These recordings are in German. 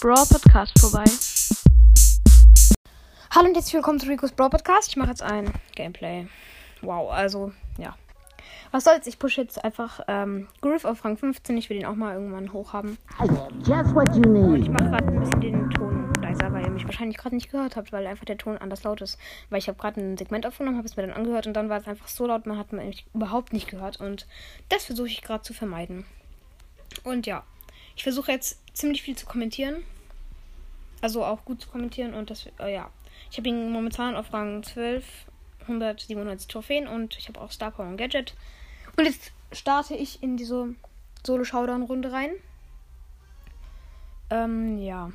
Brawl Podcast vorbei. Hallo und herzlich willkommen zu Rico's Brawl Podcast. Ich mache jetzt ein Gameplay. Wow, also, ja. Was soll's, ich pushe jetzt einfach ähm, Griff auf Rang 15. Ich will ihn auch mal irgendwann hoch haben. Just what you Und need. ich mache gerade ein bisschen den Ton leiser, weil ihr mich wahrscheinlich gerade nicht gehört habt, weil einfach der Ton anders laut ist. Weil ich habe gerade ein Segment aufgenommen, habe es mir dann angehört und dann war es einfach so laut, man hat mich überhaupt nicht gehört. Und das versuche ich gerade zu vermeiden. Und ja, ich versuche jetzt ziemlich viel zu kommentieren. Also auch gut zu kommentieren und das, äh, ja. Ich habe ihn momentan auf Rang 12, 197 Trophäen und ich habe auch Star Power und Gadget. Und jetzt starte ich in diese Solo-Showdown-Runde rein. Ähm, ja.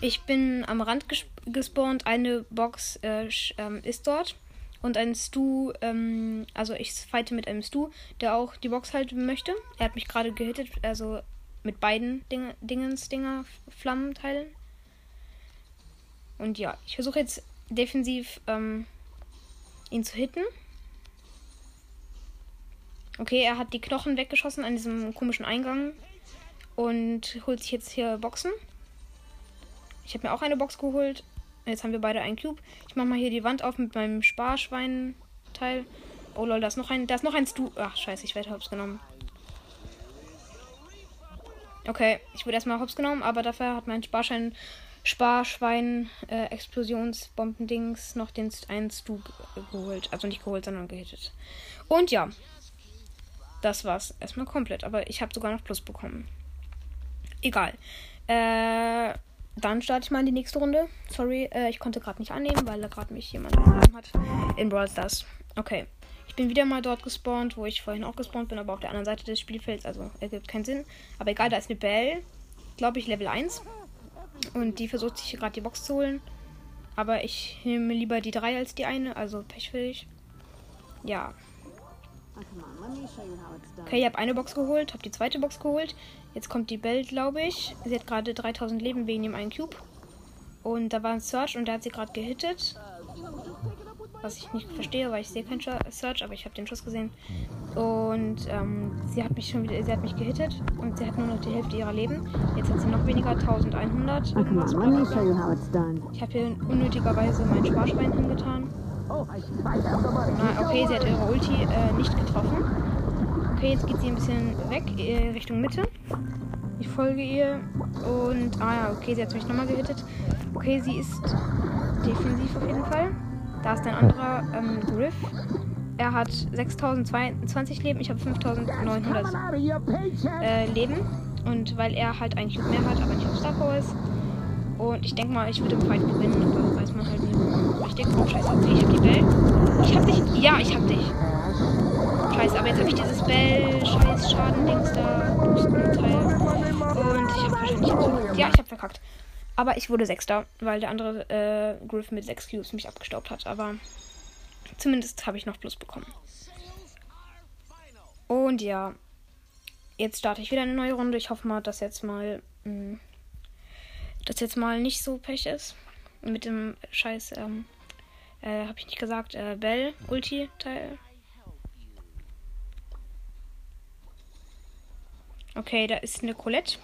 Ich bin am Rand ges gespawnt. Eine Box äh, ähm, ist dort. Und ein Stu, ähm, also ich fighte mit einem Stu, der auch die Box halten möchte. Er hat mich gerade gehittet, also mit beiden Ding Dingens, Dinger, Flammenteilen. Und ja, ich versuche jetzt defensiv ähm, ihn zu hitten. Okay, er hat die Knochen weggeschossen an diesem komischen Eingang und holt sich jetzt hier Boxen. Ich habe mir auch eine Box geholt. Jetzt haben wir beide einen Cube. Ich mache mal hier die Wand auf mit meinem Sparschwein-Teil. Oh lol, da ist noch ein, da ist noch ein Stu. Ach scheiße, ich werde hops genommen. Okay, ich wurde erstmal hops genommen, aber dafür hat mein Sparschein, Sparschwein, äh, Explosionsbombendings noch den einen Stu ge- geholt. Also nicht geholt, sondern gehittet. Und ja, das war's erstmal komplett. Aber ich habe sogar noch Plus bekommen. Egal. Äh, dann starte ich mal in die nächste Runde. Sorry, äh, ich konnte gerade nicht annehmen, weil da gerade mich jemand angenommen hat. In Brawl Stars. Okay. Ich bin wieder mal dort gespawnt, wo ich vorhin auch gespawnt bin, aber auf der anderen Seite des Spielfelds. Also ergibt keinen Sinn. Aber egal, da ist eine Belle. Glaube ich, Level 1. Und die versucht sich gerade die Box zu holen. Aber ich nehme lieber die 3 als die eine. Also Pech für dich. Ja. Okay, ich habe eine Box geholt, habe die zweite Box geholt. Jetzt kommt die Belle, glaube ich. Sie hat gerade 3000 Leben wegen dem einen Cube. Und da war ein Search und der hat sie gerade gehittet. Was ich nicht verstehe, weil ich sehe keinen Search, aber ich habe den Schuss gesehen. Und ähm, sie hat mich schon wieder, sie hat mich gehittet und sie hat nur noch die Hälfte ihrer Leben. Jetzt hat sie noch weniger, 1100. Come Irgendwas, on, let me bla, bla, show bla. you how it's done. Ich habe hier unnötigerweise mein Sparschwein hingetan. Na, okay, sie hat ihre Ulti äh, nicht getroffen. Okay, jetzt geht sie ein bisschen weg, äh, Richtung Mitte. Ich folge ihr und. Ah ja, okay, sie hat mich nochmal gehittet. Okay, sie ist defensiv auf jeden Fall. Da ist ein anderer ähm, Griff. Er hat 6022 Leben, ich habe 5900 Out of your paycheck. äh, Leben. Und weil er halt einen Cube mehr hat, aber nicht auf Star Power ist. Und ich denke mal, ich würde im Fight gewinnen, aber weiß man halt nie. Ich denke, oh scheiße, okay, ich hab die Bell. Ich hab dich. Ja, ich hab dich. Scheiße, aber jetzt habe ich dieses Bell, scheiß Schadendings da, Boosten-Teil. Und ich habe wahrscheinlich jetzt. Ja, ich habe verkackt. Aber ich wurde Sechster, weil der andere äh, Griff mit 6 Cubes mich abgestaubt hat. Aber zumindest habe ich noch Plus bekommen. Und ja, jetzt starte ich wieder eine neue Runde. Ich hoffe mal, dass jetzt mal, mh, dass jetzt mal nicht so Pech ist. Mit dem Scheiß, ähm, äh, habe ich nicht gesagt, äh, Bell, Ulti-Teil. Okay, da ist eine Colette.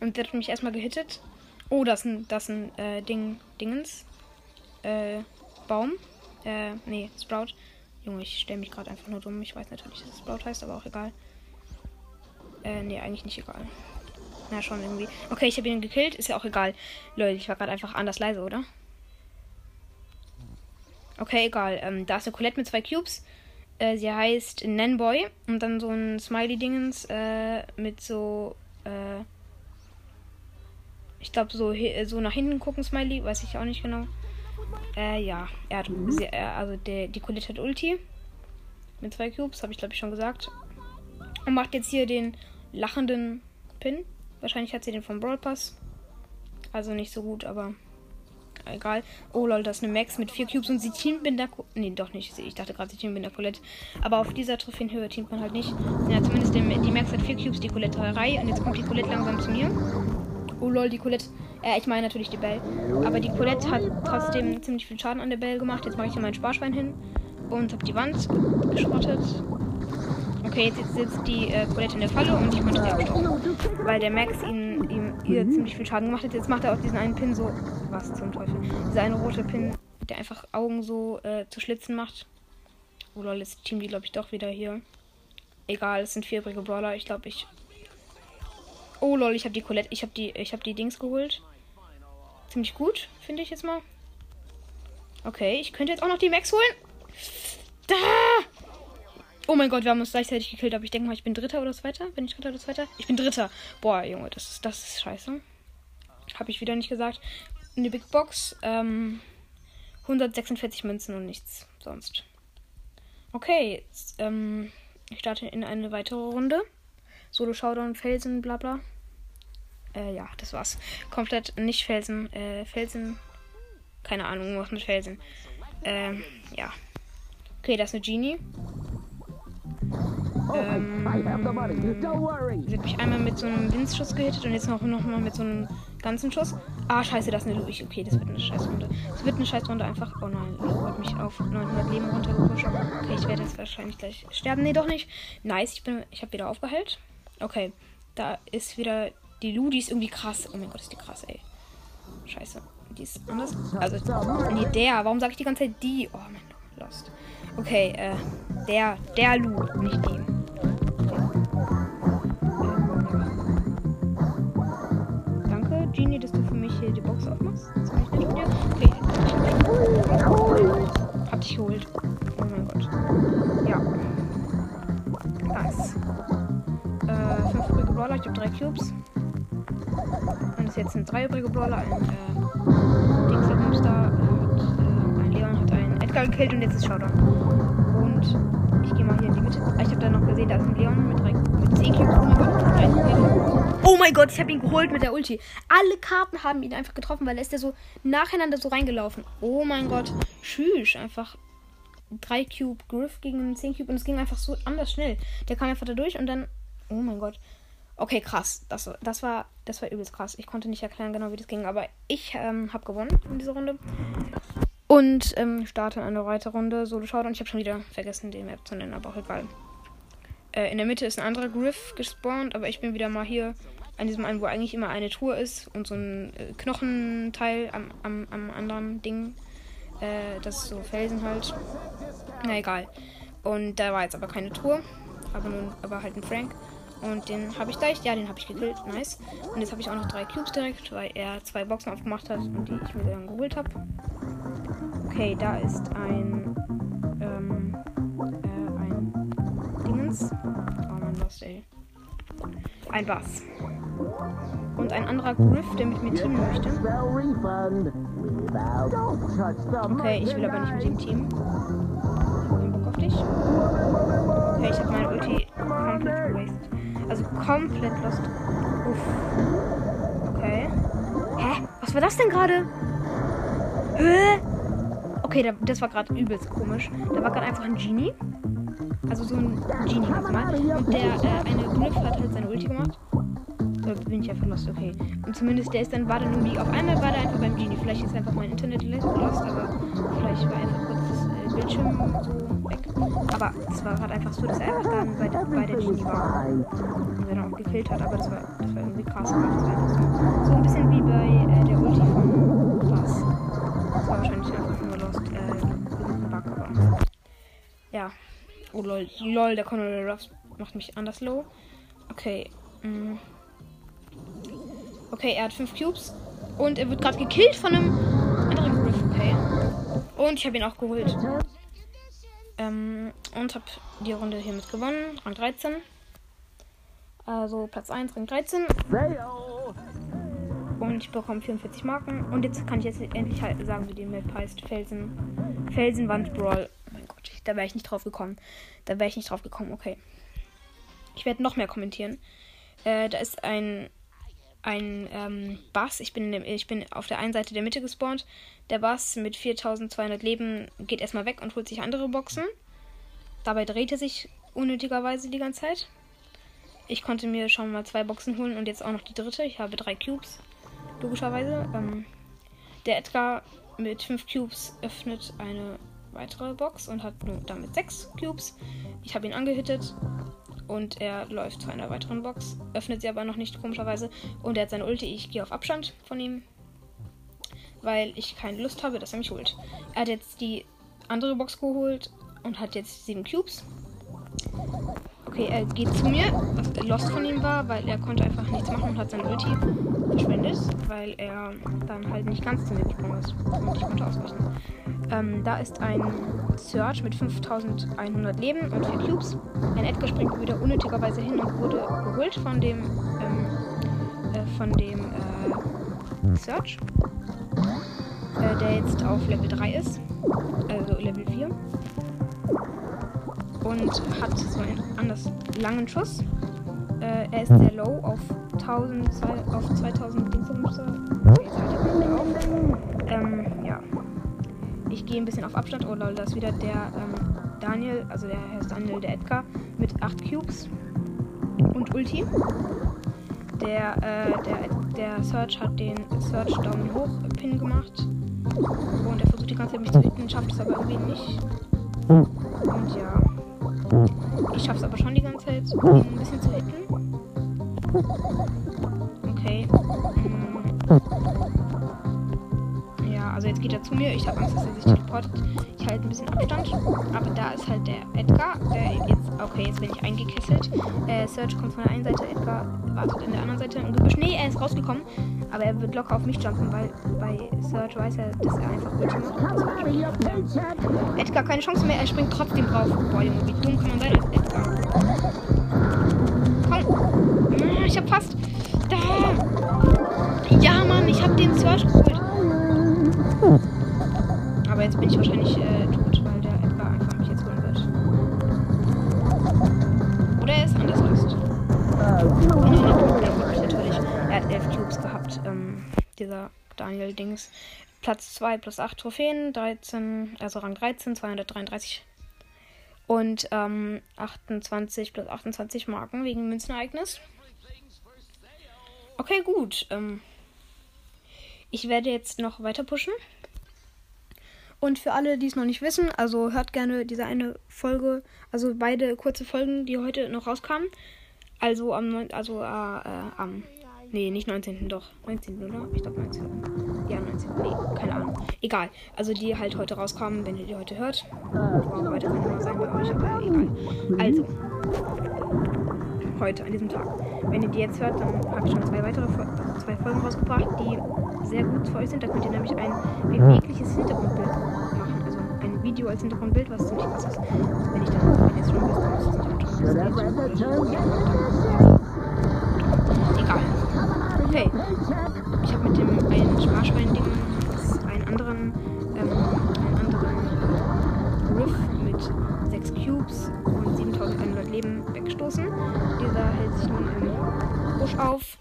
Und der hat mich erstmal gehittet. Oh, das ist ein, das ist ein äh, Ding, Dingens. Äh, Baum. Äh, nee, Sprout. Junge, ich stelle mich gerade einfach nur dumm. Ich weiß natürlich, dass es Sprout heißt, aber auch egal. Äh, nee, eigentlich nicht egal. Na, schon irgendwie. Okay, ich habe ihn gekillt. Ist ja auch egal. Leute, ich war gerade einfach anders leise, oder? Okay, egal. Ähm, da ist eine Colette mit zwei Cubes. Äh, sie heißt Nanboy. Und dann so ein Smiley-Dingens äh, mit so. Äh, ich glaube, so, so nach hinten gucken Smiley. Weiß ich auch nicht genau. Äh, ja. Er hat. Sie, äh, also der, die Colette hat Ulti. Mit zwei Cubes, habe ich glaube ich schon gesagt. Und macht jetzt hier den lachenden Pin. Wahrscheinlich hat sie den vom Brawl Pass. Also nicht so gut, aber egal. Oh lol, das ist eine Max mit vier Cubes und sie teamt mit der Co Nee, doch nicht. Ich dachte gerade, sie teamt mit der Colette. Aber auf dieser Trophäenhöhe teamt man halt nicht. Ja, zumindest die, Max hat vier Cubes, die Colette drei. Und jetzt kommt die Colette langsam zu mir. Oh lol, die Colette. Äh, ich meine natürlich die Belle. Aber die Colette hat trotzdem ziemlich viel Schaden an der Belle gemacht. Jetzt mache ich hier mein Sparschwein hin. Und habe die Wand geschrottet. Okay, jetzt sitzt die äh, Colette in der Falle und ich konnte sie abstauben. Weil der Max ihn ihm ihr ziemlich viel Schaden gemacht hat. Jetzt macht er auch diesen einen Pin so. Was zum Teufel? Dieser eine rote Pin, der einfach Augen so äh, zu Schlitzen macht. Oh lol, jetzt Team die, glaube ich, doch wieder hier. Egal, es sind vier übrige Brawler. Ich glaube, ich. Oh lol, ich habe die Colette. Ich habe die, ich habe die Dings geholt. Ziemlich gut, finde ich jetzt mal. Okay, ich könnte jetzt auch noch die Max holen. Da! Oh mein Gott, wir haben uns gleichzeitig gekillt, aber ich denke mal, ich bin Dritter oder Zweiter. Bin ich Dritter oder Zweiter? Ich bin Dritter. Boah, Junge, das ist, das ist scheiße. Habe ich wieder nicht gesagt. Eine Big Box. Ähm, 146 Münzen und nichts sonst. Okay, jetzt, ähm, ich starte in eine weitere Runde. Solo Showdown, Felsen, bla bla. Äh, ja, das war's. Komplett nicht Felsen, äh, Felsen. Keine Ahnung, was mit Felsen. Ähm, ja. Okay, das ist eine Genie. Ähm, sie hat mich einmal mit so einem Windschuss gehittet und jetzt noch, noch mal mit so einem ganzen Schuss. Ah, scheiße, das ist eine Luigi. Okay, das wird eine Scheißrunde. Das wird eine Scheißrunde einfach. Oh nein, Lu hat mich auf 900 Leben runtergepusht. Okay, ich werde jetzt wahrscheinlich gleich sterben. Nee, doch nicht. Nice, ich, bin, ich habe wieder aufgeheilt. Okay, da ist wieder die Lu, die ist irgendwie krass. Oh mein Gott, ist die krass, ey. Scheiße. Die ist anders. Also, nee, der. Warum sage ich die ganze Zeit die? Oh mein Gott, lost. Okay, äh, der, der Lu, nicht die. Danke, Genie, dass du für mich hier die Box aufmachst. Das kann ich nicht von dir. Okay. Hab dich geholt. Oh mein Gott. Ja. Nice. Äh, fünf übrige Brawler, ich hab drei Cubes. Und es jetzt sind drei übrige Brawler. Ein, äh, Dixie Boomstar hat, äh, ein Leon hat einen Edgar gekillt und jetzt ist Showdown. Und ich gehe mal hier in die Mitte. Ich habe da noch gesehen, da ist ein Leon mit, mit 10 Cubes. Oh mein Gott, ich habe ihn geholt mit der Ulti. Alle Karten haben ihn einfach getroffen, weil er ist ja so nacheinander so reingelaufen. Oh mein Gott, tschüss, einfach 3 Cube Griff gegen einen 10 Cube und es ging einfach so anders schnell. Der kam einfach da durch und dann, oh mein Gott. Okay, krass. Das, das, war, das war übelst krass. Ich konnte nicht erklären genau, wie das ging, aber ich ähm, habe gewonnen in dieser Runde. Und ähm, starte eine weitere Runde Solo Showdown. Ich habe schon wieder vergessen, den Map zu nennen, aber auch egal. Äh, in der Mitte ist ein anderer Griff gespawnt, aber ich bin wieder mal hier an diesem einen, wo eigentlich immer eine Truhe ist und so ein äh, Knochenteil am, am, am anderen Ding. Äh, das ist so Felsen halt. Na egal. Und da war jetzt aber keine Truhe, aber nun, aber halt ein Frank. Und den habe ich gleich, ja, den habe ich gekillt, nice. Und jetzt habe ich auch noch drei Cubes direkt, weil er zwei Boxen aufgemacht hat und die ich mir dann geholt habe. Okay, da ist ein, ähm, äh, ein Dingens. Oh mein Lost, ey. Ein Bass. Und ein anderer Griff, der mit mir teamen möchte. Okay, ich will aber nicht mit dem Team. Ich hab Bock auf dich. Komplett lost. Uff. Okay. Hä? Was war das denn gerade? Hä? Okay, da, das war gerade übelst komisch. Da war gerade einfach ein Genie. Also so ein Genie ganz mal. Und der äh, eine Glyph hat halt seine Ulti gemacht. Da bin ich einfach lost, okay. Und zumindest der ist dann, war dann irgendwie, auf einmal war der einfach beim Genie. Vielleicht ist einfach mein Internet lost, aber vielleicht war einfach kurz das äh, Bildschirm so weg. Aber es war gerade einfach so, dass er einfach dann bei, bei der Genie war. Gekillt hat, aber das war, das war irgendwie krass. War so, ein bisschen wie bei äh, der Ulti von Bass. Das war wahrscheinlich einfach nur lost, äh, irgendein Bug, aber. Ja. Oh lol, lol, der Conor Ruffs macht mich anders low. Okay. Mm. Okay, er hat 5 Cubes. Und er wird gerade gekillt von einem anderen Griff. Okay. Und ich habe ihn auch geholt. Ähm, und habe die Runde hiermit gewonnen. Rang 13. Also Platz 1, Rang 13. Und ich bekomme 44 Marken. Und jetzt kann ich jetzt endlich halt sagen, wie die Map heißt. Felsen. Felsenwand Brawl. Oh mein Gott, da wäre ich nicht drauf gekommen. Da wäre ich nicht drauf gekommen. Okay. Ich werde noch mehr kommentieren. Äh, da ist ein ein ähm, Bass. Ich bin, ich bin auf der einen Seite der Mitte gespawnt. Der Bass mit 4200 Leben geht erstmal weg und holt sich andere Boxen. Dabei dreht er sich unnötigerweise die ganze Zeit. Ich konnte mir schon mal zwei Boxen holen und jetzt auch noch die dritte. Ich habe drei Cubes. Logischerweise. Ähm, der Edgar mit fünf Cubes öffnet eine weitere Box und hat nur damit sechs Cubes. Ich habe ihn angehittet Und er läuft zu einer weiteren Box, öffnet sie aber noch nicht, komischerweise. Und er hat seine Ulti. Ich gehe auf Abstand von ihm, weil ich keine Lust habe, dass er mich holt. Er hat jetzt die andere Box geholt und hat jetzt sieben Cubes. Okay, er geht zu mir, was lost von ihm war, weil er konnte einfach nichts machen und hat sein Ulti verschwendet, weil er dann halt nicht ganz zu mir gesprungen ist und ich konnte ausweichen. Ähm, da ist ein Search mit 5100 Leben und 4 Cubes. Ein Edgar springt wieder unnötigerweise hin und wurde geholt von dem ähm, äh, von dem äh, Search, äh, der jetzt auf Level 3 ist, also Level 4 und hat so einen anders langen Schuss. Äh, er ist sehr low auf 1000, auf 2000 Dingsbums. Okay, jetzt hört er wieder auf. Ähm, ja. Ich gehe ein bisschen auf Abstand. Oh lol, da ist wieder der ähm, Daniel, also der heißt Daniel, der Edgar, mit 8 Cubes und Ulti. Der, äh, der, der Search hat den Search Daumen hoch Pin gemacht. Und er versucht die ganze Zeit mich zu hitten, schafft es aber irgendwie nicht. Zeit, ihn ein bisschen zu hitten. Okay. Hm. Ja, also jetzt geht er zu mir. Ich habe Angst, dass er sich teleportet. Ich halte ein bisschen Abstand. Aber da ist halt der Edgar. Der jetzt. Okay, jetzt bin ich eingekesselt. Äh, Search kommt von der einen Seite, Edgar wartet in der anderen Seite im Gebüsch. Nee, er ist rausgekommen. Aber er wird locker auf mich jumpen, weil bei Search weiß er, dass er einfach Ulti macht. Edgar keine Chance mehr, er springt trotzdem drauf. Boah, Junge, wie dumm kann man sein Fast. Da. Ja, Mann, ich hab den Search geholt. Aber jetzt bin ich wahrscheinlich äh, tot, weil der Edgar einfach mich jetzt holen wird. Oder er ist anders lost. Oh, natürlich. Er hat elf Cubes gehabt, ähm, dieser Daniel Dings. Platz 2 plus 8 Trophäen, 13, also Rang 13, 233. Und ähm, 28 plus 28 Marken wegen Münzenereignis. Okay, gut. Ähm, ich werde jetzt noch weiter pushen. Und für alle, die es noch nicht wissen, also hört gerne diese eine Folge, also beide kurze Folgen, die heute noch rauskamen. Also am 9, also äh, äh, am Nee, nicht 19. doch. 19. oder? Ich glaube 19. Ja, 19. Nee, keine Ahnung. Egal. Also die halt heute rauskamen, wenn ihr die heute hört. Wow, heute kann immer sein bei euch, aber egal. Also. Heute, an diesem Tag. Wenn ihr die jetzt hört, dann habe ich schon zwei weitere zwei Folgen rausgebracht, die sehr gut für euch sind. Da könnt ihr nämlich ein bewegliches Hintergrundbild machen. Also ein Video als Hintergrundbild, was ziemlich krass ist. Also wenn ich dann, wenn ihr es schon wisst, dann ihr es nicht anschauen. Egal. Okay. Ich habe mit dem einen Sparschwein-Ding einen anderen, ähm, einen anderen Riff mit 6 Cubes und 7100 Leben weggestoßen. Nun im Busch auf,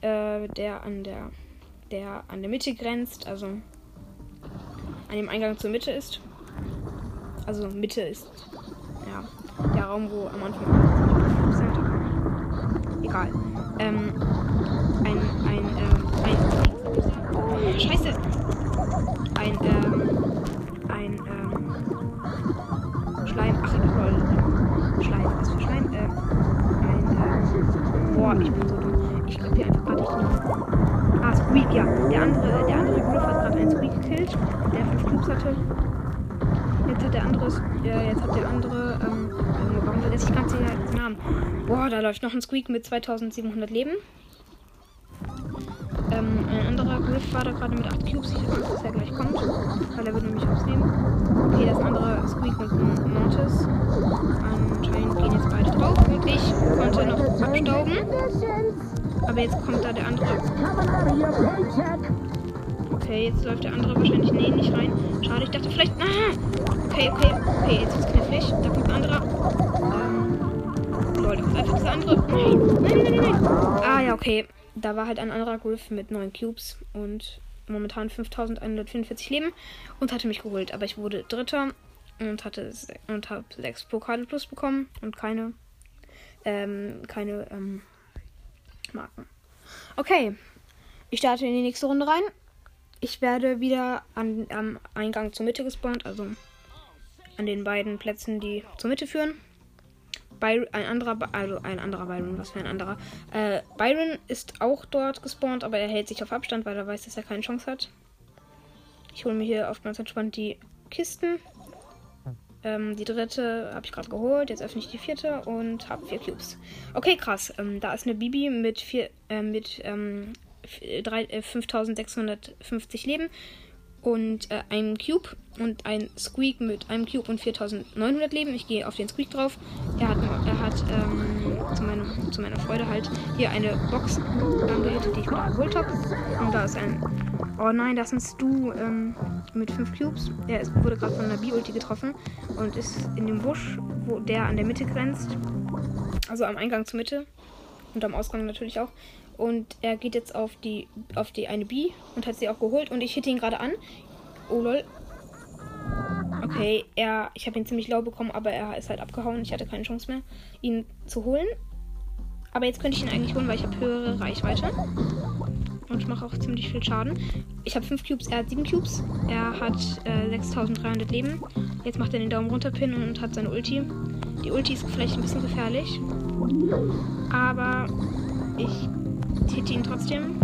äh, der an der, der an der Mitte grenzt, also an dem Eingang zur Mitte ist. Also Mitte ist ja der Raum, wo am Anfang sind. Egal. Ähm, ein, ein, ähm, ein, Scheiße! Ein, ähm, ein, ähm, Schleim, ach, lol, Schleim, boah, ich bin so dumm. Ich glaube hier einfach gerade nicht. Ah, Squeak, ja. Der andere, der andere Griff hat gerade einen Squeak gekillt, der fünf Cubes hatte. Jetzt hat der andere, äh, jetzt hat der andere, ähm, warum vergesse ich ganz den Namen? Boah, da läuft noch ein Squeak mit 2700 Leben. Ähm, ein anderer Griff war da gerade mit 8 Cubes. Ich habe Angst, dass er gleich kommt, weil er wird nämlich aufnehmen. Okay, das andere Squeak und ein Mortis. Konnte noch abstauben. Aber jetzt kommt da der andere. Okay, jetzt läuft der andere wahrscheinlich nee, nicht rein. Schade, ich dachte vielleicht. Ah! Okay, okay, okay, jetzt ist knifflig. Da kommt ein anderer. Ähm, Leute, einfach dieser andere. Nein, nein, nein, nein, nein. Ah ja, okay da war halt ein anderer Griff mit 9 Cubes und momentan 5144 Leben und hatte mich geholt. Aber ich wurde Dritter und hatte und habe 6 Pokale plus bekommen und keine, ähm, keine ähm, Marken. Okay, ich starte in die nächste Runde rein. Ich werde wieder an, am Eingang zur Mitte gespawnt, also an den beiden Plätzen, die zur Mitte führen. By ein anderer, also ein anderer Byron, was für ein anderer. Äh, Byron ist auch dort gespawnt, aber er hält sich auf Abstand, weil er weiß, dass er keine Chance hat. Ich hole mir hier ganz entspannt die Kisten. Ähm, die dritte habe ich gerade geholt. Jetzt öffne ich die vierte und habe vier Cubes. Okay, krass. Ähm, da ist eine Bibi mit, vier, äh, mit ähm, f- drei- äh, 5650 Leben und äh, einem Cube und ein Squeak mit einem Cube und 4900 Leben. Ich gehe auf den Squeak drauf. Er hat, er hat ähm, zu, meinem, zu meiner Freude halt hier eine Box angehittet, die ich wieder geholt habe. Und da ist ein. Oh nein, das ist Stu ähm, mit 5 Cubes. Er ist, wurde gerade von einer Bi-Ulti getroffen und ist in dem Busch, wo der an der Mitte grenzt. Also am Eingang zur Mitte. Und am Ausgang natürlich auch. Und er geht jetzt auf die auf die eine Bi und hat sie auch geholt. Und ich hitte ihn gerade an. Oh lol. Okay, er, ich habe ihn ziemlich lau bekommen, aber er ist halt abgehauen. Ich hatte keine Chance mehr, ihn zu holen. Aber jetzt könnte ich ihn eigentlich holen, weil ich habe höhere Reichweite. Und ich mache auch ziemlich viel Schaden. Ich habe 5 Cubes, er hat 7 Cubes. Er hat äh, 6300 Leben. Jetzt macht er den Daumen runter Pin und hat seine Ulti. Die Ulti ist vielleicht ein bisschen gefährlich. Aber ich hitte ihn trotzdem.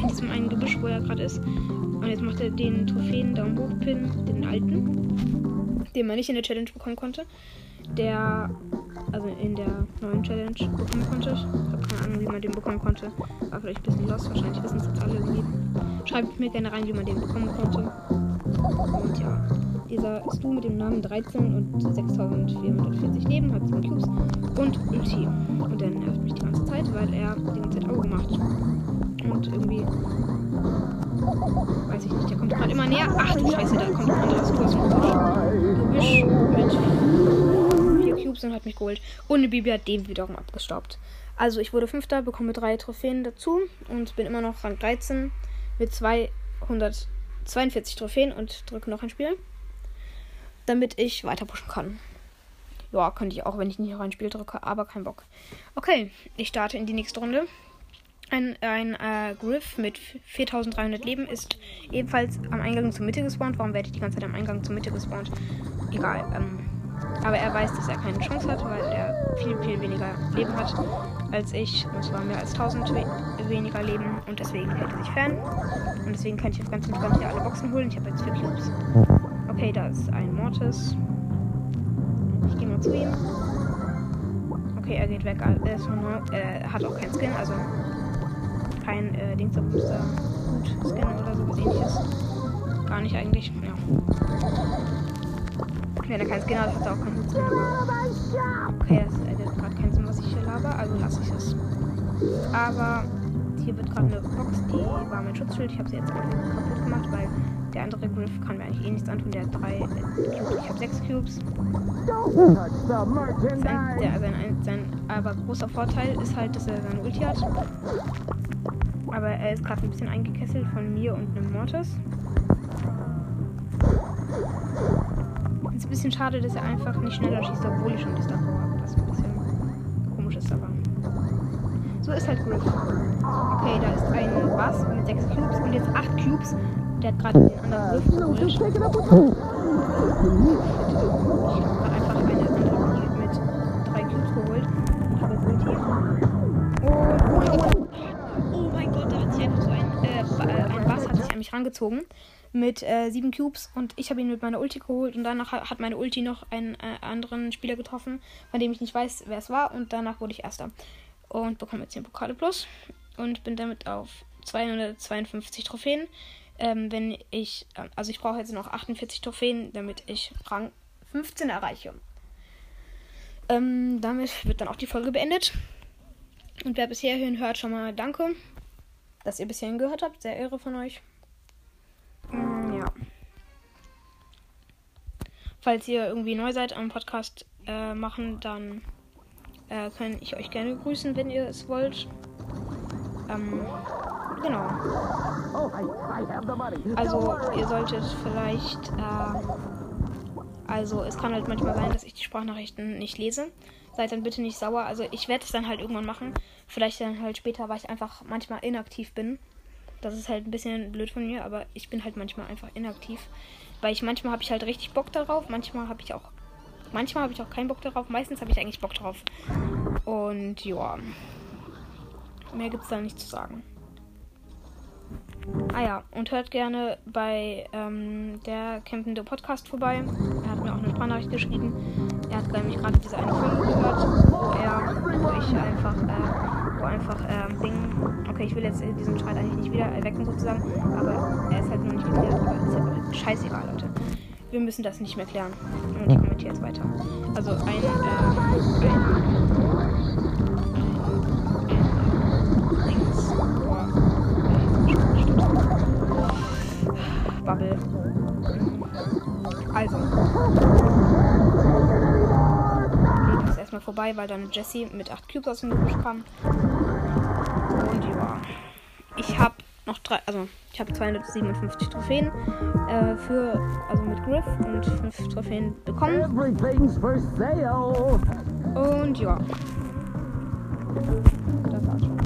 In diesem einen Gebüsch, wo er gerade ist. Und jetzt macht er den Trophäen Daumen hoch Pin, den alten. Den man nicht in der Challenge bekommen konnte. Der also in der neuen Challenge bekommen konnte. Ich habe keine Ahnung, wie man den bekommen konnte. War vielleicht ein bisschen los. Wahrscheinlich wissen es jetzt alle irgendwie. Schreibt mir gerne rein, wie man den bekommen konnte. Und ja, dieser Stu mit dem Namen 13 und 6440 Leben hat 7 Cubes und Ulti. Und der nervt mich die ganze Zeit, weil er die ganze Zeit Auge macht. Und irgendwie. Weiß ich nicht, der kommt gerade immer näher. Ach du Scheiße, da kommt ein anderes Stu aus mit vier Cubes und hat mich geholt. Und eine Bibi hat den wiederum abgestaubt. Also ich wurde Fünfter, bekomme drei Trophäen dazu und bin immer noch Rang 13 mit 242 Trophäen und drücke noch ein Spiel, damit ich weiter pushen kann. Ja, könnte ich auch, wenn ich nicht noch ein Spiel drücke, aber kein Bock. Okay, ich starte in die nächste Runde. Ein, ein äh, Griff mit 4300 Leben ist ebenfalls am Eingang zur Mitte gespawnt. Warum werde ich die ganze Zeit am Eingang zur Mitte gespawnt? Egal. Ähm, aber er weiß, dass er keine Chance hat, weil er viel, viel weniger Leben hat als ich. Und zwar mehr als 1000 we weniger Leben. Und deswegen hält er sich fern. Und deswegen kann ich jetzt ganz entspannt hier alle Boxen holen. Ich habe jetzt vier Cubes. Okay, da ist ein Mortis. Ich gehe mal zu ihm. Okay, er geht weg. Er, ist von, er hat auch keinen Skin, also kein äh, Dings, da gut Skin oder so was ähnliches. Gar nicht eigentlich. Ja. Wenn er keinen Skin hat, hat er auch keinen Hut. Okay, das ergibt gerade keinen Sinn, was ich hier laber, also lasse ich es. Aber hier wird gerade eine Box, die war mein Schutzschild. Ich habe sie jetzt kaputt gemacht, weil der andere Griff kann mir eigentlich eh nichts antun. Der hat drei Cubes, ich habe sechs Cubes. Sein, der, sein, sein aber großer Vorteil ist halt, dass er seine Ulti hat. Aber er ist gerade ein bisschen eingekesselt von mir und einem Mortis. Ist ein bisschen schade, dass er einfach nicht schneller schießt, obwohl ich schon das davor habe. Was ein bisschen komisch ist, aber. So ist halt Griff. Okay, da ist ein Bass mit 6 Cubes und jetzt 8 Cubes. Der hat gerade den anderen Griff an mich rangezogen mit äh, sieben Cubes und ich habe ihn mit meiner Ulti geholt und danach ha- hat meine Ulti noch einen äh, anderen Spieler getroffen, von dem ich nicht weiß, wer es war und danach wurde ich Erster und bekomme jetzt 10 Pokale plus und bin damit auf 252 Trophäen. Ähm, wenn ich, äh, also ich brauche jetzt noch 48 Trophäen, damit ich Rang 15 erreiche. Ähm, damit wird dann auch die Folge beendet. Und wer bisher hin hört, schon mal danke, dass ihr bisher gehört habt. Sehr irre von euch. Falls ihr irgendwie neu seid am Podcast äh, machen, dann äh, kann ich euch gerne grüßen, wenn ihr es wollt. Ähm, genau. Also, ihr solltet vielleicht. Äh, also, es kann halt manchmal sein, dass ich die Sprachnachrichten nicht lese. Seid dann bitte nicht sauer. Also, ich werde es dann halt irgendwann machen. Vielleicht dann halt später, weil ich einfach manchmal inaktiv bin. Das ist halt ein bisschen blöd von mir, aber ich bin halt manchmal einfach inaktiv. Weil ich manchmal habe ich halt richtig Bock darauf, manchmal habe ich auch Manchmal habe ich auch keinen Bock darauf. Meistens habe ich eigentlich Bock drauf. Und ja. Mehr gibt es da nicht zu sagen. Ah ja, und hört gerne bei ähm, der Campende Podcast vorbei. Er hat mir auch eine Sprachnachricht geschrieben. Er hat nämlich gerade diese eine Folge gehört, wo er, wo ich einfach, äh, einfach, ähm, Ding. Okay, ich will jetzt diesen Streit eigentlich nicht wieder erwecken sozusagen, aber er ist halt noch nicht geklärt, aber ist ja scheißegal, Leute. Wir müssen das nicht mehr klären. Und ich kommentiere jetzt weiter. Also ein, ähm, ein, Dings. Boah. Bubble. Also. Geht das erstmal vorbei, weil dann Jesse mit 8 Cubes aus dem Gebüsch kam. Und ja. Ich habe noch drei, also ich habe 257 Trophäen äh, für, also mit Griff und 5 Trophäen bekommen. Und ja. Das war's schon.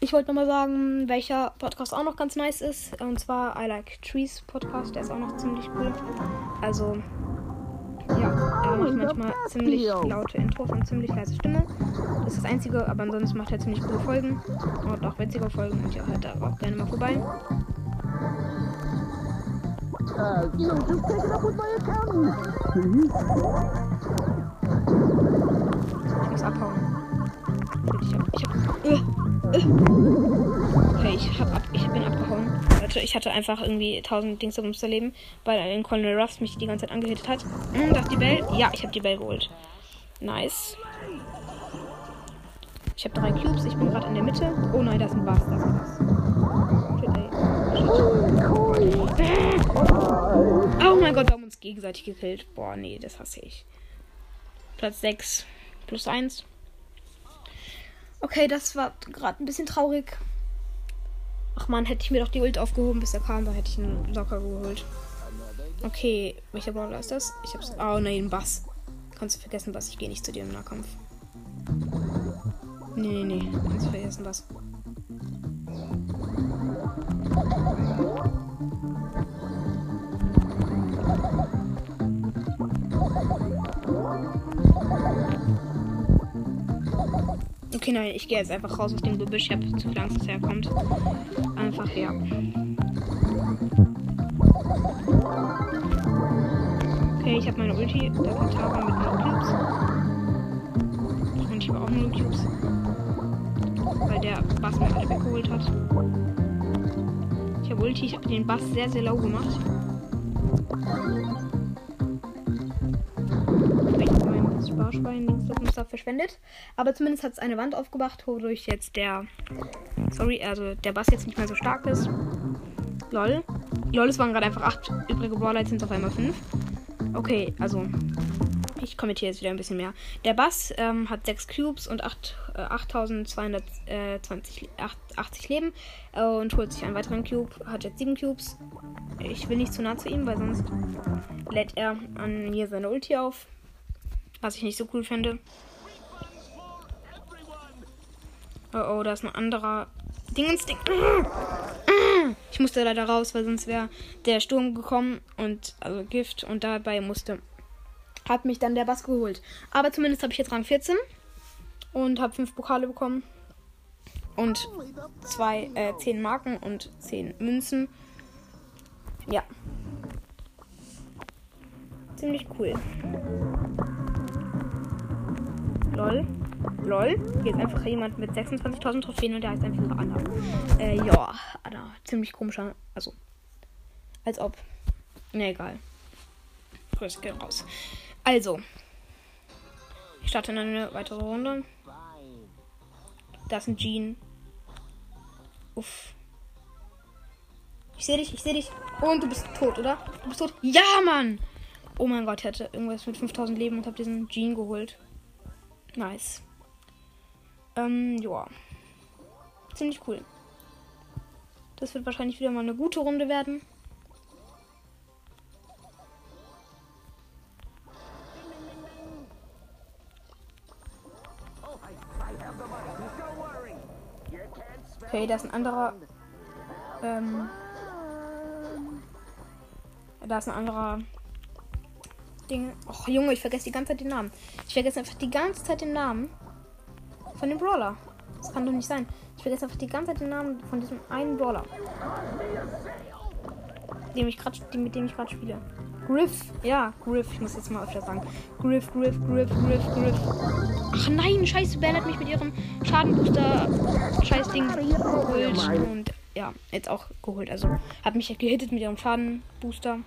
Ich wollte nochmal sagen, welcher Podcast auch noch ganz nice ist. Und zwar I Like Trees Podcast. Der ist auch noch ziemlich cool. Also, er macht manchmal ziemlich laute Intros und ziemlich leise Stimme. Das ist das Einzige, aber ansonsten macht er ziemlich coole Folgen. Und auch witzige Folgen. Und ja, hört da auch gerne mal vorbei. Uh, you just take it up with my accountant. Ich muss abhauen. Ich hab. Ich hab. Äh, äh. Okay, ich, hab ab, ich bin abgehauen. Leute, ich hatte einfach irgendwie 1000 Dings ums zu leben, weil ein Colonel Ruffs mich die ganze Zeit angehittet hat. Hm, darf die Bell? Ja, ich habe die Bell geholt. Nice. Ich habe drei Cubes, ich bin gerade in der Mitte. Oh nein, da ist ein. Shit. Oh mein Gott, wir haben uns gegenseitig gekillt. Boah, nee, das hasse ich. Platz 6 plus 1. Okay, das war gerade ein bisschen traurig. Ach man, hätte ich mir doch die Ult aufgehoben, bis er kam, da hätte ich ihn locker geholt. Okay, welcher Brawler ist das? Ich hab's. Oh nein, Bass. Kannst du vergessen, was? Ich gehe nicht zu dir im Nahkampf. Nee, nee, nee. Kannst du vergessen, was? Okay, nein, ich gehe jetzt einfach raus aus dem Gebüsch. Ich habe zu viel Angst, dass er kommt. Einfach, ja. Okay, ich habe meine Ulti. Da kommt Tara mit Cubes. Und ich habe auch null Cubes. Weil der Bass mir alle weggeholt hat. Ich habe Ulti. Ich habe den Bass sehr, sehr low gemacht. Habe mein Sparschwein links da verschwendet. Aber zumindest hat es eine Wand aufgemacht, wodurch jetzt der. Sorry, also der Bass jetzt nicht mehr so stark ist. Lol. Lol, es waren gerade einfach 8 übrige Brawler, sind auf einmal 5. Okay, also. Ich kommentiere jetzt wieder ein bisschen mehr. Der Bass ähm, hat 6 Cubes und 8, äh, 8220, äh, 80 Leben äh, und holt sich einen weiteren Cube. Hat jetzt 7 Cubes. Ich will nicht zu nah zu ihm, weil sonst lädt er an mir seine Ulti auf. Was ich nicht so cool finde. Oh oh, da ist ein anderer Dingensding. Ich musste leider raus, weil sonst wäre der Sturm gekommen und also Gift und dabei musste hat mich dann der Bass geholt. Aber zumindest habe ich jetzt Rang 14 und habe 5 Pokale bekommen und zwei äh, 10 Marken und 10 Münzen. Ja. Ziemlich cool. Lol. Lol. Hier ist einfach jemand mit 26.000 Trophäen und der heißt einfach Anna. Äh, ja, Anna. Ziemlich komischer. Also. Als ob. Ne, egal. Grüße gehen raus. Also. Ich starte in eine weitere Runde. Da ist ein Jean. Uff. Ich sehe dich, ich sehe dich. Und du bist tot, oder? Du bist tot. Ja, Mann! Oh mein Gott, ich hatte irgendwas mit 5000 Leben und habe diesen Jean geholt. Nice. Ähm, ja. Ziemlich cool. Das wird wahrscheinlich wieder mal eine gute Runde werden. Okay, da ist ein anderer. Ähm, da ist ein anderer Ding. Och, Junge, ich vergesse die ganze Zeit den Namen. Ich vergesse einfach die ganze Zeit den Namen von dem Brawler. Das kann doch nicht sein. Ich vergesse einfach die ganze Zeit den Namen von diesem einen Brawler. Dem ich grad, mit dem ich gerade spiele. Griff. Ja, Griff. Ich muss jetzt mal öfter sagen. Griff, Griff, Griff, Griff, Griff. Ach nein, scheiße, Bell hat mich mit ihrem Schadenbooster Scheißding geholt. Und ja, jetzt auch geholt. Also hat mich gehittet mit ihrem Schadenbooster.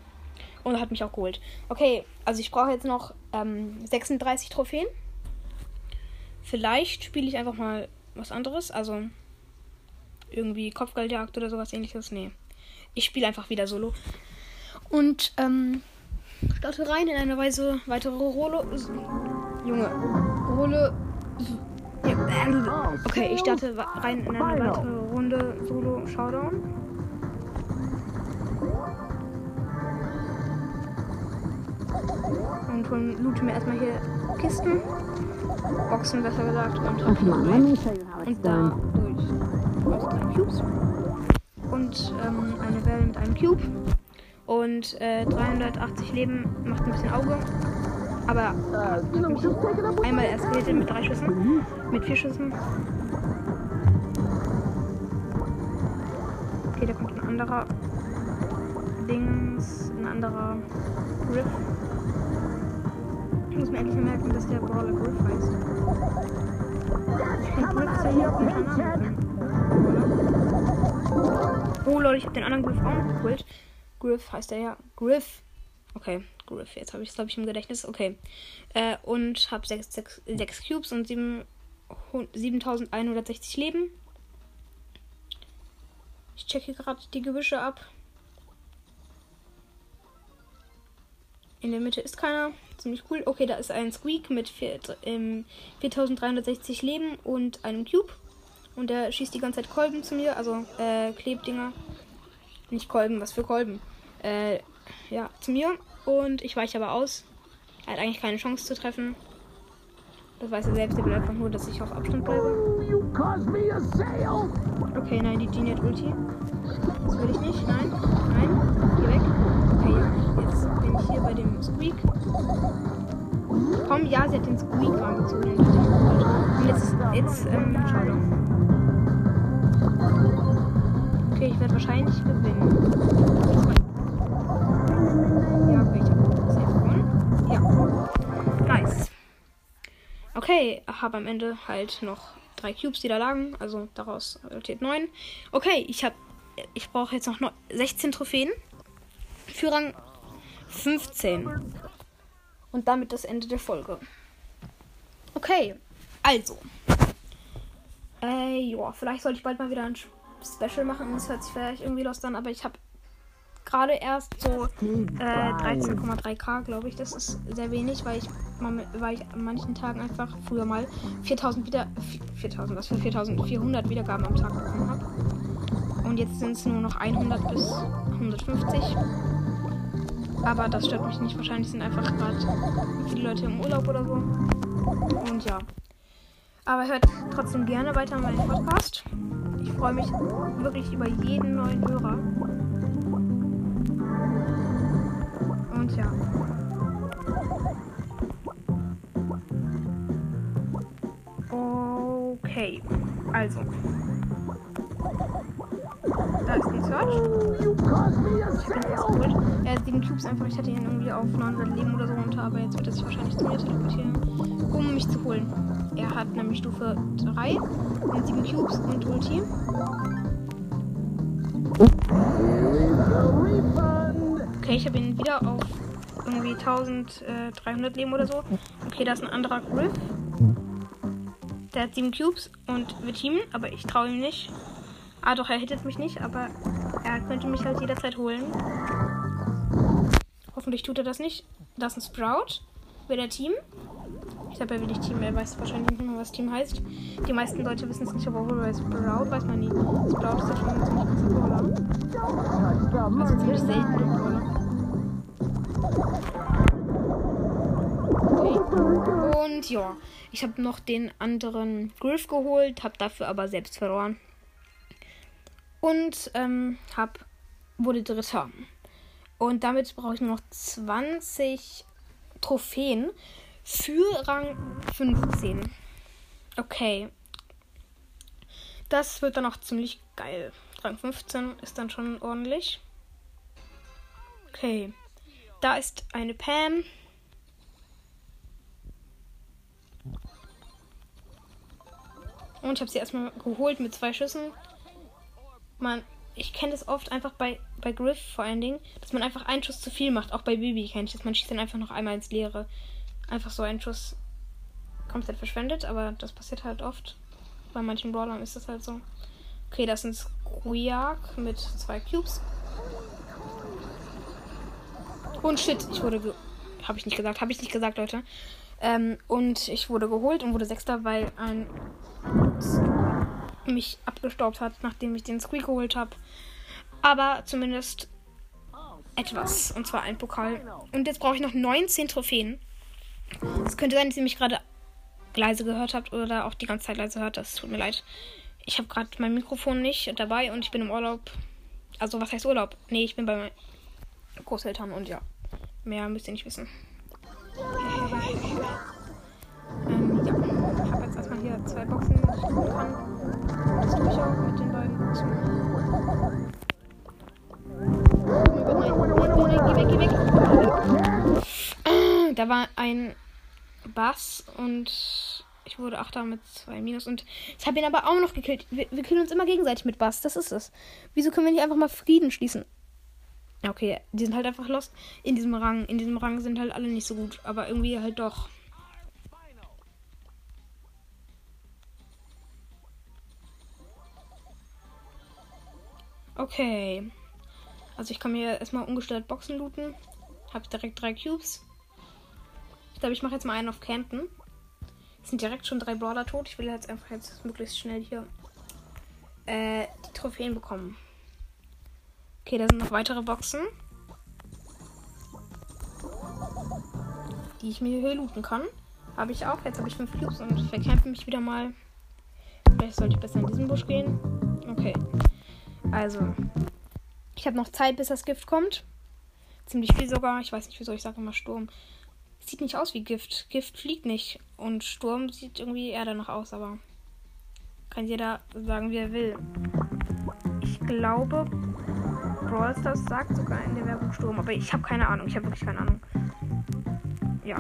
Und hat mich auch geholt. Okay, also ich brauche jetzt noch ähm, 36 Trophäen. Vielleicht spiele ich einfach mal was anderes. Also irgendwie Kopfgeldjagd oder sowas ähnliches. Nee. Ich spiele einfach wieder Solo. Und ähm, starte rein in eine Weise weitere Rolle. Junge. Rolle. Ja, Okay, ich starte rein in eine weitere Runde Solo Showdown. Und holen, looten mir erstmal hier Kisten. Boxen besser gesagt. Und und done. dadurch aus drei Cubes. Und ähm, eine Welle mit einem Cube. Und äh, 380 Leben macht ein bisschen Auge. Aber with einmal erst mit drei Schüssen. Mit vier Schüssen. Okay, da kommt ein anderer Dings, ein anderer Griff. Ich muss mir endlich merken, dass der Brawler Griff heißt. Griff ist ja hier auch ein Name. Oh Leute, ich habe den anderen Griff auch geholt. Griff heißt der ja. Griff. Okay, Griff. Jetzt habe ich es, glaube ich, im Gedächtnis. Okay. Äh, und habe 6, 6, 6 Cubes und 7, 7160 Leben. Ich checke gerade die Gebüsche ab. In der Mitte ist keiner. Ziemlich cool. Okay, da ist ein Squeak mit vier, ähm, 4360 Leben und einem Cube. Und der schießt die ganze Zeit Kolben zu mir. Also, äh, Klebdinger. Nicht Kolben, was für Kolben. Äh, ja, zu mir. Und ich weiche aber aus. Er hat eigentlich keine Chance zu treffen. Das weiß er selbst. Er will einfach nur, dass ich auf Abstand bleibe. Okay, nein, die Genie hat Ulti. Das will ich nicht. Nein, Squeak rangezogen. und jetzt, ist- jetzt, ähm, schade. Okay, ich werde wahrscheinlich gewinnen. Ja, okay, ich habe safe gewonnen. Ja. Nice. Okay, habe am Ende halt noch drei Cubes, die da lagen. Also daraus resultiert neun. Okay, ich habe, ich brauche jetzt noch neu- 16 Trophäen für Rang 15. Und damit das Ende der Folge. Okay, also. Äh, ja, vielleicht sollte ich bald mal wieder ein Special machen. Das hört sich vielleicht irgendwie los an, aber ich habe gerade erst so äh, 13,3k, glaube ich. Das ist sehr wenig, weil ich, weil ich an manchen Tagen einfach früher mal 4000 wieder, 4000, was für 4400 Wiedergaben am Tag bekommen habe. Und jetzt sind es nur noch 100 bis 150. Aber das stört mich nicht. Wahrscheinlich sind einfach gerade viele Leute im Urlaub oder so. Und ja. Aber hört trotzdem gerne weiter meinen Podcast. Ich freue mich wirklich über jeden neuen Hörer. Und ja. Okay. Also. Da ist ein Search. Er hat sieben Cubes einfach. Ich hatte ihn irgendwie auf 900 Leben oder so runter. Aber jetzt wird er sich wahrscheinlich zu mir teleportieren, um mich zu holen. Er hat nämlich Stufe 3 und 7 Cubes und Ulti. Okay, ich habe ihn wieder auf irgendwie 1300 Leben oder so. Okay, da ist ein anderer Griff. Der hat 7 Cubes und wir teamen, aber ich traue ihm nicht. Ah, doch, er hittet mich nicht, aber er könnte mich halt jederzeit holen. Hoffentlich tut er das nicht. Da ist ein Sprout. Will er Team? Ich glaube, er will nicht Team. Er weiß wahrscheinlich nicht mehr, was Team heißt. Die meisten Leute wissen es nicht, aber bei Sprout weiß man nie. Sprout ist ja schon ein ziemlich krasser Brawler. Also ziemlich selten Brawler. Okay. Und ja, ich habe noch den anderen Griff geholt, habe dafür aber selbst verloren. Und ähm, hab, wurde Dritter. Und damit brauche ich nur noch 20 Trophäen für Rang 15. Okay. Das wird dann auch ziemlich geil. Rang 15 ist dann schon ordentlich. Okay. Da ist eine Pam. Und ich habe sie erstmal geholt mit zwei Schüssen. Man, ich kenne das oft einfach bei, bei Griff vor allen Dingen, dass man einfach einen Schuss zu viel macht. Auch bei Bibi kenne ich das. Man schießt dann einfach noch einmal ins Leere. Einfach so ein Schuss komplett verschwendet, aber das passiert halt oft. Bei manchen Brawlern ist das halt so. Okay, das sind Squeak mit zwei Cubes. Und shit, ich wurde. Habe ich nicht gesagt, habe ich nicht gesagt, Leute. Ähm, und ich wurde geholt und wurde Sechster, weil ein mich abgestaubt hat, nachdem ich den Squeak geholt habe. Aber zumindest etwas. Und zwar ein Pokal. Und jetzt brauche ich noch 19 Trophäen. Es könnte sein, dass ihr mich gerade leise gehört habt oder auch die ganze Zeit leise hört. Das tut mir leid. Ich habe gerade mein Mikrofon nicht dabei und ich bin im Urlaub. Also, was heißt Urlaub? Nee, ich bin bei meinen Großeltern und ja. Mehr müsst ihr nicht wissen. ähm, ja. Ich habe jetzt erstmal hier zwei Boxen, die ich tun kann. Das tue ich auch mit den beiden Boxen. Oh weg. Da war ein Bass und ich wurde Achter mit zwei Minus und ich habe ihn aber auch noch gekillt. Wir, wir killen uns immer gegenseitig mit Bass, das ist es. Wieso können wir nicht einfach mal Frieden schließen? Okay, die sind halt einfach lost in diesem Rang. In diesem Rang sind halt alle nicht so gut, aber irgendwie halt doch. Okay. Also ich kann mir erstmal ungestört Boxen looten. Habe direkt drei Cubes. Ich glaube, ich mache jetzt mal einen auf Campen. Es sind direkt schon drei Brawler tot. Ich will jetzt einfach jetzt möglichst schnell hier äh, die Trophäen bekommen. Okay, da sind noch weitere Boxen. Die ich mir hier looten kann. Habe ich auch. Jetzt habe ich fünf Cubes und verkämpfe mich wieder mal. Vielleicht sollte ich besser in diesen Busch gehen. Okay. Also. Ich habe noch Zeit, bis das Gift kommt. Ziemlich viel sogar. Ich weiß nicht, wieso ich sage immer Sturm. Sieht nicht aus wie Gift. Gift fliegt nicht. Und Sturm sieht irgendwie eher danach aus, aber kann jeder sagen, wie er will. Ich glaube, Brawl Stars sagt sogar in der Werbung Sturm, aber ich habe keine Ahnung. Ich habe wirklich keine Ahnung. Ja.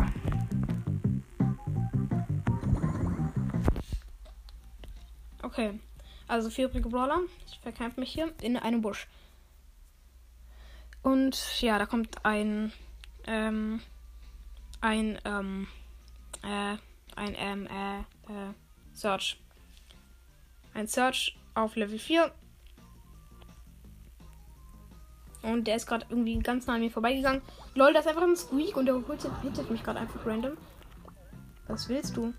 Okay. Also vierjährige Brawler. Ich verkämpfe mich hier in einem Busch. Und ja, da kommt ein ähm, ein ähm, äh, ein ähm, äh, äh, Search. Ein Search auf Level 4 Und der ist gerade irgendwie ganz nah an mir vorbeigegangen. Lol, das ist einfach ein Squeak und der hittet mich gerade einfach random. Was willst du?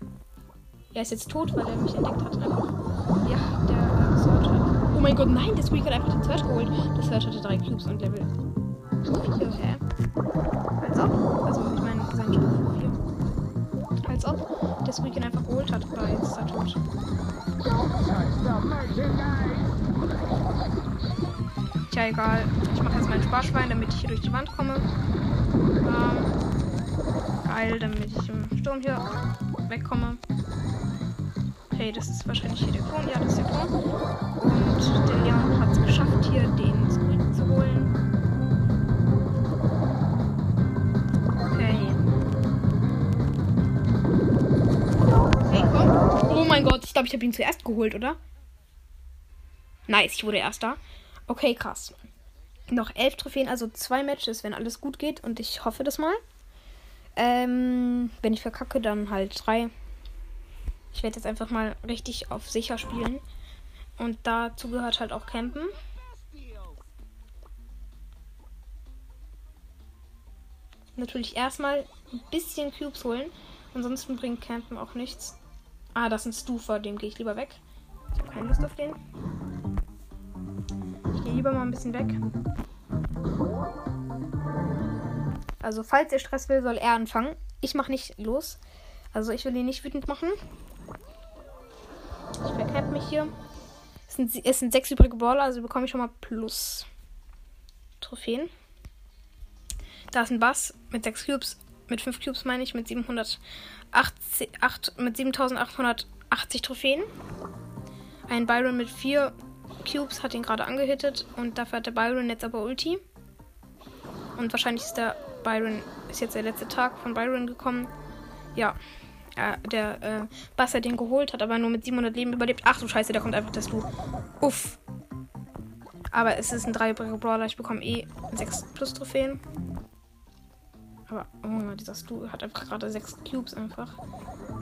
Er ist jetzt tot, weil er mich entdeckt hat. Einfach. Ja, der äh, Search hat. Oh mein Gott, nein, der Squeak hat einfach den Search geholt. Der Search hatte drei Cubes und Level 4. Hä? Als ob. Also, ich meine, sein Stufe 4. Als ob der Squeak ihn einfach geholt hat. Aber jetzt ist er tot. Tja, egal. Ich mache jetzt mein Sparschwein, damit ich hier durch die Wand komme. Ähm, geil, damit ich im Sturm hier wegkomme. Okay, das ist wahrscheinlich hier der Ton. Ja, das ist der Ton. Und der Leon hat es geschafft, hier den Squeak zu holen. Okay. Hey, komm. Oh mein Gott, ich glaube, ich habe ihn zuerst geholt, oder? Nice, ich wurde erster. Okay, krass. Noch elf Trophäen, also zwei Matches, wenn alles gut geht. Und ich hoffe das mal. Ähm, wenn ich verkacke, dann halt drei. Ich werde jetzt einfach mal richtig auf sicher spielen. Und dazu gehört halt auch Campen. Natürlich erstmal ein bisschen Cubes holen. Ansonsten bringt Campen auch nichts. Ah, das ist ein Stufer, dem gehe ich lieber weg. Ich habe keine Lust auf den gehe lieber mal ein bisschen weg. Also, falls er Stress will, soll er anfangen. Ich mache nicht los. Also, ich will ihn nicht wütend machen. Ich verkämpfe mich hier. Es sind, es sind sechs übrige Baller, also bekomme ich schon mal plus Trophäen. Da ist ein Bass mit sechs Cubes Mit 5 Cubes meine ich, mit 780, 8, mit 7880 Trophäen. Ein Byron mit 4 Cubes hat ihn gerade angehittet und dafür hat der Byron jetzt aber Ulti. Und wahrscheinlich ist der Byron, ist jetzt der letzte Tag von Byron gekommen. Ja, äh, der äh, hat den geholt, hat aber nur mit 700 Leben überlebt. Ach du Scheiße, da kommt einfach das Du. Uff. Aber es ist ein 3 Brawler, ich bekomme eh 6 plus Trophäen. Aber, oh, dieser Stu hat einfach gerade 6 Cubes einfach.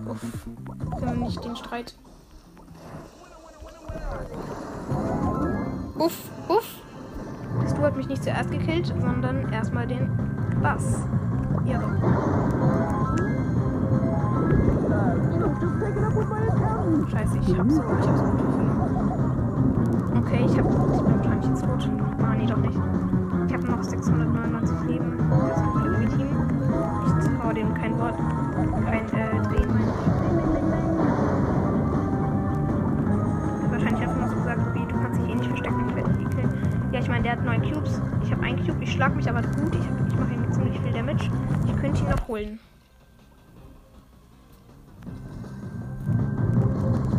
Uff. Können wir nicht den Streit. Uff, uff. Stu hat mich nicht zuerst gekillt, sondern erstmal den Bass. Ja. Scheiße, ich hab so, ich hab so verloren. Okay, ich hab, ich bin wahrscheinlich jetzt tot. Ah, nee, doch nicht. Ich habe noch 699 Leben. Das ist irgendwie Team. Ich traue dem kein Wort, kein äh, Drehen. Wahrscheinlich einfach noch so gesagt, wie du kannst dich eh nicht verstecken, ich werde die killen. Ja, ich meine, der hat 9 Cubes. Ich habe einen Cube, ich schlag mich aber gut. Ich, ich mache ihm ziemlich viel Damage. Ich könnte ihn noch holen.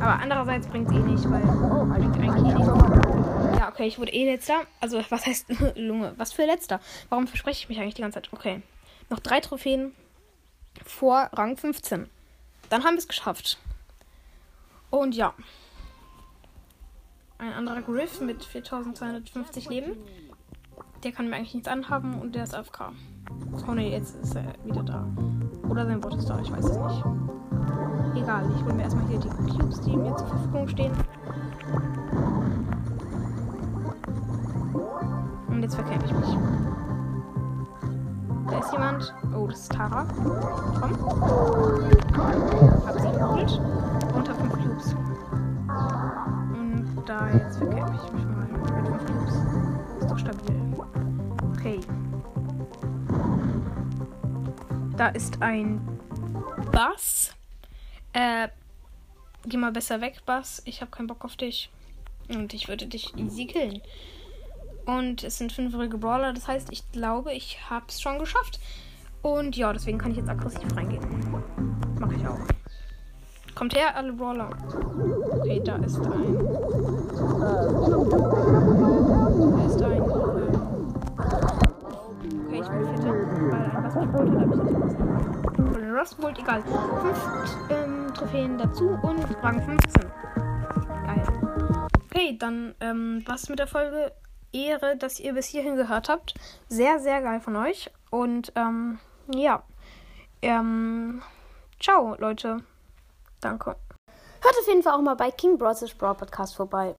Aber andererseits bringt es eh nicht, weil bringt eigentlich eh nicht. Ja, okay, ich wurde eh letzter. Also, was heißt Lunge? Was für letzter? Warum verspreche ich mich eigentlich die ganze Zeit? Okay. Noch drei Trophäen vor Rang 15. Dann haben wir es geschafft. Und ja. Ein anderer Griff mit 4250 Leben. Der kann mir eigentlich nichts anhaben und der ist AFK. Oh ne, jetzt ist er wieder da. Oder sein Bot ist da, ich weiß es nicht. Egal, ich hole mir erstmal hier die Cubes, die mir zur Verfügung stehen. Und jetzt verkämpfe ich mich. Da ist jemand. Oh, das ist Tara. Komm. Hab sie geholt. Und hab 5 Cubes. Und da jetzt verkämpfe ich mich mal mit 5 Cubes. Ist doch stabil. Okay. Da ist ein Bass. Äh, geh mal besser weg, Bass. Ich habe keinen Bock auf dich. Und ich würde dich easy killen. Und es sind fünfjährige Brawler, das heißt, ich glaube, ich habe es schon geschafft. Und ja, deswegen kann ich jetzt aggressiv reingehen. Mache ich auch. Kommt her, alle Brawler. Okay, da ist ein. Da ist ein. Okay, ich bin Vierter, weil ein was mich hat, habe ich jetzt was. Oder Rust Bolt, egal. Fünf ähm, Trophäen dazu und Rang 15. Geil. Okay, dann ähm, was mit der Folge. Ehre, dass ihr bis hierhin gehört habt. Sehr, sehr geil von euch. Und ähm, ja. Ähm, ciao, Leute. Danke. Hört auf jeden Fall auch mal bei King Bros. Brawl Podcast vorbei.